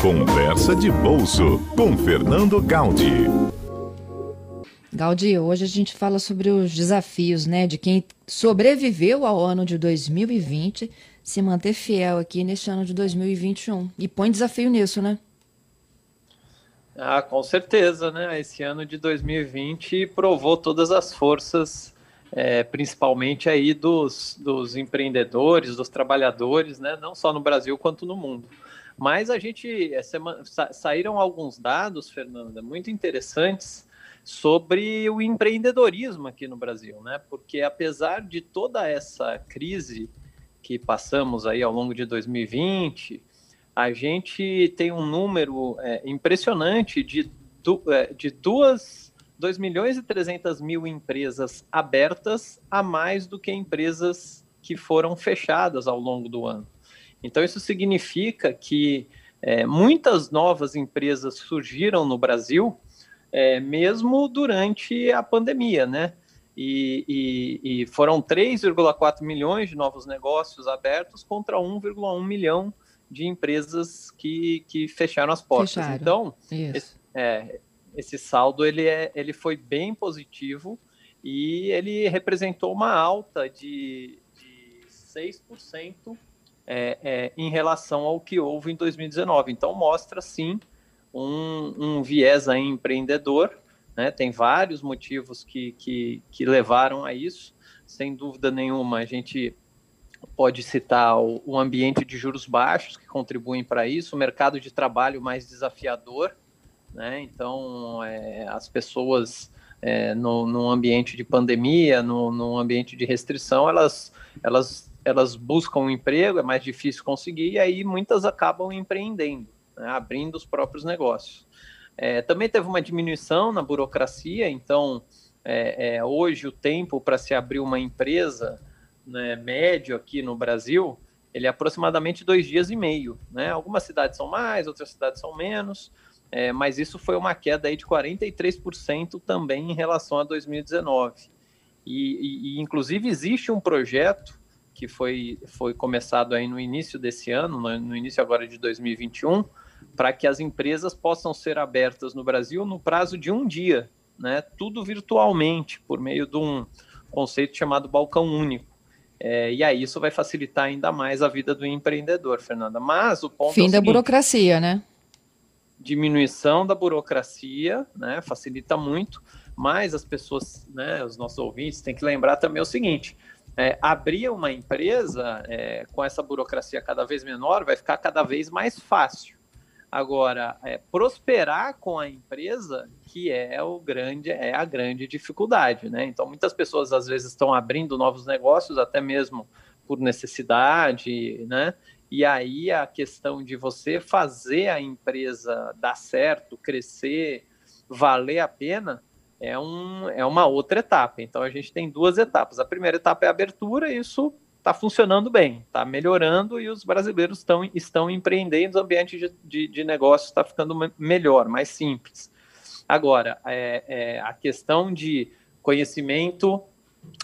Conversa de Bolso com Fernando Gaudi. Gaudi, hoje a gente fala sobre os desafios, né, de quem sobreviveu ao ano de 2020 se manter fiel aqui neste ano de 2021. E põe desafio nisso, né? Ah, com certeza, né? Esse ano de 2020 provou todas as forças, é, principalmente aí dos, dos empreendedores, dos trabalhadores, né? Não só no Brasil quanto no mundo. Mas a gente é, semana, sa, saíram alguns dados, Fernanda, muito interessantes sobre o empreendedorismo aqui no Brasil, né? Porque apesar de toda essa crise que passamos aí ao longo de 2020, a gente tem um número é, impressionante de, é, de duas 2 milhões e 300 mil empresas abertas a mais do que empresas que foram fechadas ao longo do ano. Então, isso significa que é, muitas novas empresas surgiram no Brasil, é, mesmo durante a pandemia, né? E, e, e foram 3,4 milhões de novos negócios abertos contra 1,1 milhão de empresas que, que fecharam as portas. Fecharam. Então, esse, é, esse saldo ele, é, ele foi bem positivo e ele representou uma alta de, de 6% é, é, em relação ao que houve em 2019. Então, mostra sim um, um viés aí empreendedor. Né? Tem vários motivos que, que, que levaram a isso. Sem dúvida nenhuma, a gente pode citar o, o ambiente de juros baixos que contribuem para isso, o mercado de trabalho mais desafiador, né? Então, é, as pessoas é, no, no, ambiente de pandemia, no, no, ambiente de restrição, elas, elas, elas buscam um emprego, é mais difícil conseguir, e aí muitas acabam empreendendo, né? abrindo os próprios negócios. É, também teve uma diminuição na burocracia, então, é, é, hoje o tempo para se abrir uma empresa né, médio aqui no Brasil, ele é aproximadamente dois dias e meio. Né? Algumas cidades são mais, outras cidades são menos, é, mas isso foi uma queda aí de 43% também em relação a 2019. E, e, e, inclusive existe um projeto que foi, foi começado aí no início desse ano, no, no início agora de 2021, para que as empresas possam ser abertas no Brasil no prazo de um dia, né? tudo virtualmente, por meio de um conceito chamado balcão único. É, e aí isso vai facilitar ainda mais a vida do empreendedor, Fernanda. Mas o ponto fim é o da burocracia, né? Diminuição da burocracia, né? Facilita muito. Mas as pessoas, né? Os nossos ouvintes têm que lembrar também o seguinte: é, abrir uma empresa é, com essa burocracia cada vez menor vai ficar cada vez mais fácil. Agora, é, prosperar com a empresa que é o grande é a grande dificuldade, né? Então, muitas pessoas às vezes estão abrindo novos negócios até mesmo por necessidade, né? E aí a questão de você fazer a empresa dar certo, crescer, valer a pena, é, um, é uma outra etapa. Então a gente tem duas etapas. A primeira etapa é a abertura, isso está funcionando bem, está melhorando e os brasileiros tão, estão empreendendo, o ambiente de, de, de negócio está ficando melhor, mais simples. Agora, é, é, a questão de conhecimento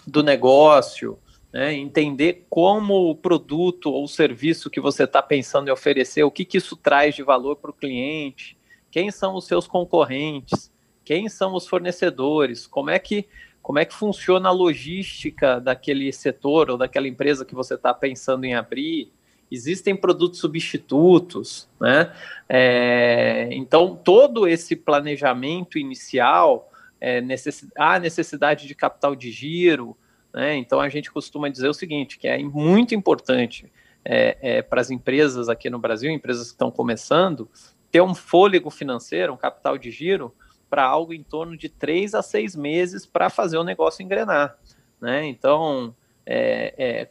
do negócio, né, entender como o produto ou serviço que você está pensando em oferecer, o que, que isso traz de valor para o cliente, quem são os seus concorrentes, quem são os fornecedores, como é que como é que funciona a logística daquele setor ou daquela empresa que você está pensando em abrir? Existem produtos substitutos, né? É, então, todo esse planejamento inicial, é, necess, há necessidade de capital de giro, né? Então, a gente costuma dizer o seguinte, que é muito importante é, é para as empresas aqui no Brasil, empresas que estão começando, ter um fôlego financeiro, um capital de giro, para algo em torno de três a seis meses para fazer o negócio engrenar. Né? Então, é, é,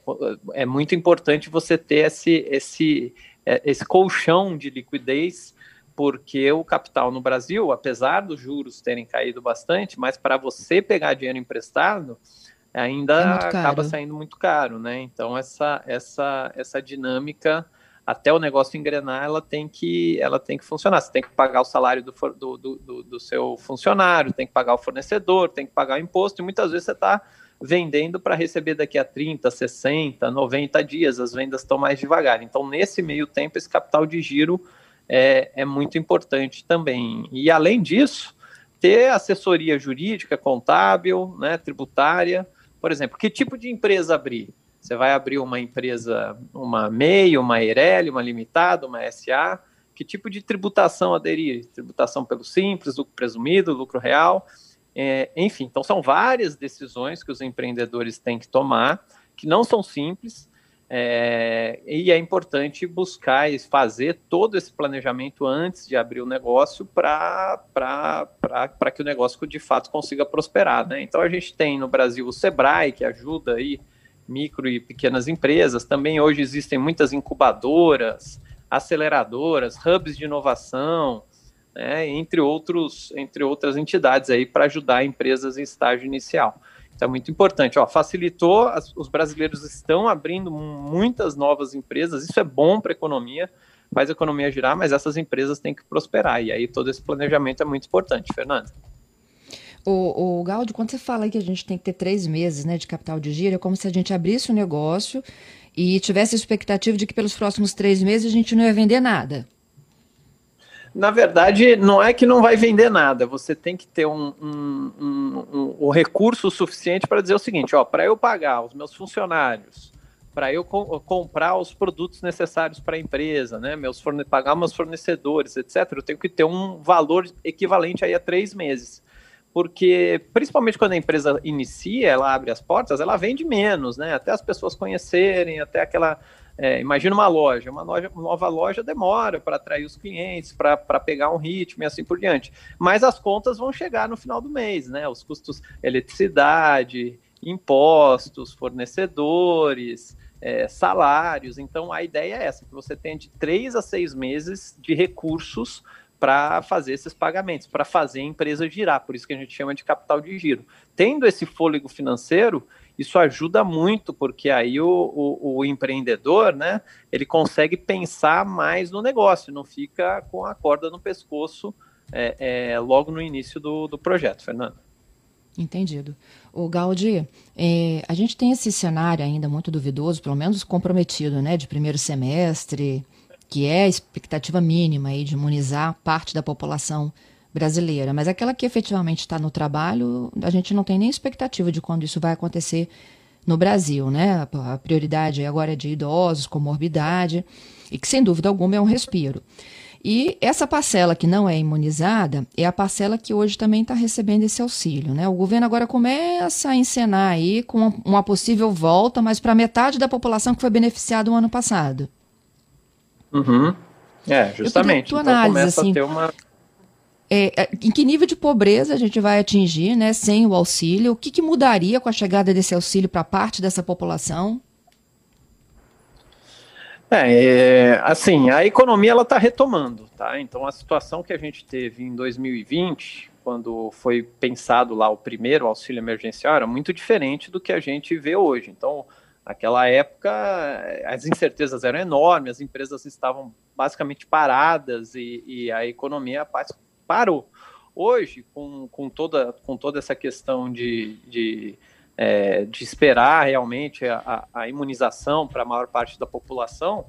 é, muito importante você ter esse, esse, é, esse colchão de liquidez, porque o capital no Brasil, apesar dos juros terem caído bastante, mas para você pegar dinheiro emprestado, ainda é acaba saindo muito caro, né? Então essa essa essa dinâmica até o negócio engrenar, ela tem que, ela tem que funcionar. Você tem que pagar o salário do, do, do, do seu funcionário, tem que pagar o fornecedor, tem que pagar o imposto, e muitas vezes você está vendendo para receber daqui a 30, 60, 90 dias. As vendas estão mais devagar. Então, nesse meio tempo, esse capital de giro é, é muito importante também. E além disso, ter assessoria jurídica, contábil, né, tributária. Por exemplo, que tipo de empresa abrir? Você vai abrir uma empresa, uma MEI, uma EIRELI, uma limitada, uma SA. Que tipo de tributação aderir? Tributação pelo simples, lucro presumido, lucro real. É, enfim, então são várias decisões que os empreendedores têm que tomar, que não são simples, é, e é importante buscar e fazer todo esse planejamento antes de abrir o negócio para que o negócio de fato consiga prosperar. Né? Então a gente tem no Brasil o Sebrae, que ajuda aí micro e pequenas empresas. Também hoje existem muitas incubadoras, aceleradoras, hubs de inovação, né, entre, outros, entre outras entidades aí para ajudar empresas em estágio inicial. Isso é muito importante. Ó, facilitou, as, os brasileiros estão abrindo muitas novas empresas, isso é bom para a economia, faz a economia girar, mas essas empresas têm que prosperar. E aí todo esse planejamento é muito importante, Fernanda. O, o Galdi, quando você fala que a gente tem que ter três meses né, de capital de giro, é como se a gente abrisse o um negócio e tivesse a expectativa de que pelos próximos três meses a gente não ia vender nada. Na verdade, não é que não vai vender nada, você tem que ter um, um, um, um, um recurso suficiente para dizer o seguinte: ó, para eu pagar os meus funcionários, para eu co comprar os produtos necessários para a empresa, né, meus pagar meus fornecedores, etc., eu tenho que ter um valor equivalente aí a três meses. Porque, principalmente quando a empresa inicia, ela abre as portas, ela vende menos, né? Até as pessoas conhecerem, até aquela é, imagina uma loja, uma, loja, nova loja demora para atrair os clientes, para pegar um ritmo e assim por diante. Mas as contas vão chegar no final do mês, né? Os custos, eletricidade, impostos, fornecedores, é, salários. Então a ideia é essa: que você tenha de três a seis meses de recursos para fazer esses pagamentos, para fazer a empresa girar. Por isso que a gente chama de capital de giro. Tendo esse fôlego financeiro, isso ajuda muito, porque aí o, o, o, empreendedor, né, ele consegue pensar mais no negócio, não fica com a corda no pescoço é, é, logo no início do, do projeto, Fernando. Entendido. O Gaudi, é, a gente tem esse cenário ainda muito duvidoso, pelo menos comprometido, né, de primeiro semestre, que é a expectativa mínima aí de imunizar parte da população brasileira, mas aquela que efetivamente está no trabalho, a gente não tem nem expectativa de quando isso vai acontecer no Brasil, né? A prioridade agora é de idosos, comorbidade, e que sem dúvida alguma é um respiro. E essa parcela que não é imunizada é a parcela que hoje também está recebendo esse auxílio. Né? O governo agora começa a encenar aí com uma possível volta, mas para metade da população que foi beneficiada no ano passado. Uhum. É, justamente. então começa assim, a ter uma é, é, em que nível de pobreza a gente vai atingir, né, sem o auxílio? O que, que mudaria com a chegada desse auxílio para parte dessa população? É, é, assim, a economia ela está retomando, tá? Então a situação que a gente teve em 2020, quando foi pensado lá o primeiro auxílio emergencial, era muito diferente do que a gente vê hoje. Então, naquela época, as incertezas eram enormes, as empresas estavam basicamente paradas e, e a economia parou. Hoje, com, com, toda, com toda essa questão de, de, é, de esperar realmente a, a imunização para a maior parte da população,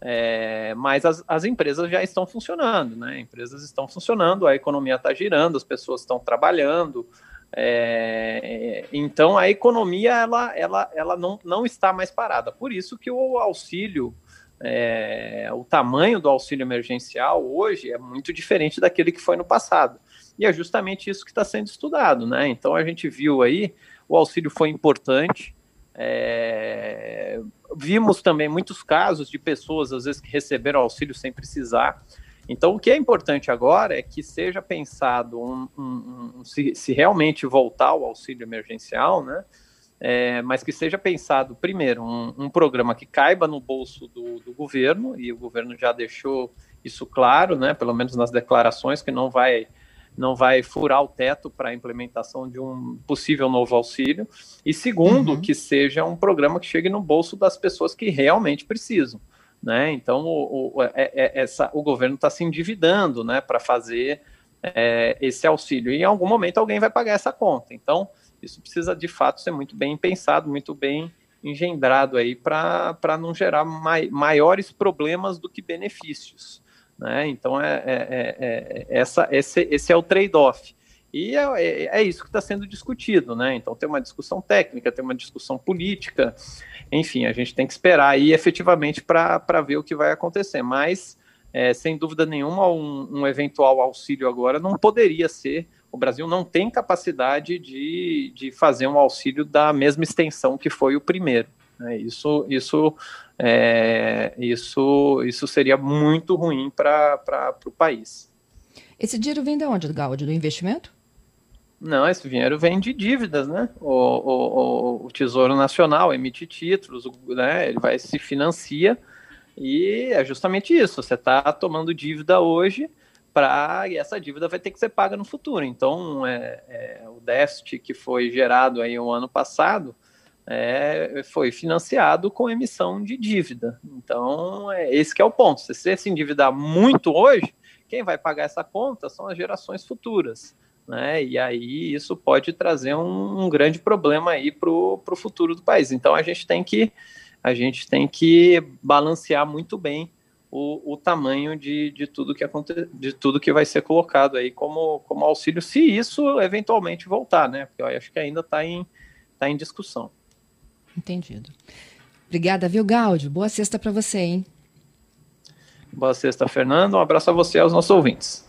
é, mas as, as, empresas já estão funcionando, né? Empresas estão funcionando, a economia está girando, as pessoas estão trabalhando. É, então a economia ela, ela, ela não, não está mais parada. Por isso que o auxílio é, o tamanho do auxílio emergencial hoje é muito diferente daquele que foi no passado. E é justamente isso que está sendo estudado, né? Então a gente viu aí, o auxílio foi importante. É, vimos também muitos casos de pessoas, às vezes, que receberam auxílio sem precisar. Então, o que é importante agora é que seja pensado um, um, um, se, se realmente voltar ao auxílio emergencial, né? É, mas que seja pensado, primeiro, um, um, programa que caiba no bolso do, do, governo, e o governo já deixou isso claro, né, pelo menos nas declarações, que não vai, não vai furar o teto para a implementação de um possível novo auxílio, e segundo, uhum. que seja um programa que chegue no bolso das pessoas que realmente precisam. Né? Então, o, o, é, é, essa, o governo está se endividando né, para fazer é, esse auxílio, e em algum momento alguém vai pagar essa conta. Então, Isso precisa de fato ser muito bem pensado, muito bem engendrado aí para não gerar mai, maiores problemas do que benefícios. Né? Então, é, é, é, é essa, esse, esse é o trade-off. E é, é, é isso que está sendo discutido, né? Então tem uma discussão técnica, tem uma discussão política, enfim, a gente tem que esperar aí efetivamente para ver o que vai acontecer. Mas, é, sem dúvida nenhuma, um, um, eventual auxílio agora não poderia ser. O Brasil não tem capacidade de, de fazer um auxílio da mesma extensão que foi o primeiro. Né? Isso, isso, é, isso, isso seria muito ruim para o país. Esse dinheiro vem de onde, Gaudi? Do investimento? Não, esse dinheiro vem de dívidas, né? O, o, o Tesouro Nacional emite títulos, né? Ele vai se financia e é justamente isso. Você está tomando dívida hoje para e essa dívida vai ter que ser paga no futuro. Então, é, é, o déficit que foi gerado aí o ano passado é, foi financiado com emissão de dívida. Então, é, esse que é o ponto. Se você se endividar muito hoje, quem vai pagar essa conta são as gerações futuras né? E aí isso pode trazer um, um grande problema aí para o futuro do país. Então a gente tem que a gente tem que balancear muito bem o, o tamanho de, de tudo que aconte, de tudo que vai ser colocado aí como, como auxílio, se isso eventualmente voltar, né? Porque eu acho que ainda está em, tá em discussão. Entendido. Obrigada, viu, Gáudio? Boa sexta para você, hein? Boa sexta, Fernando. Um abraço a você e aos nossos ouvintes.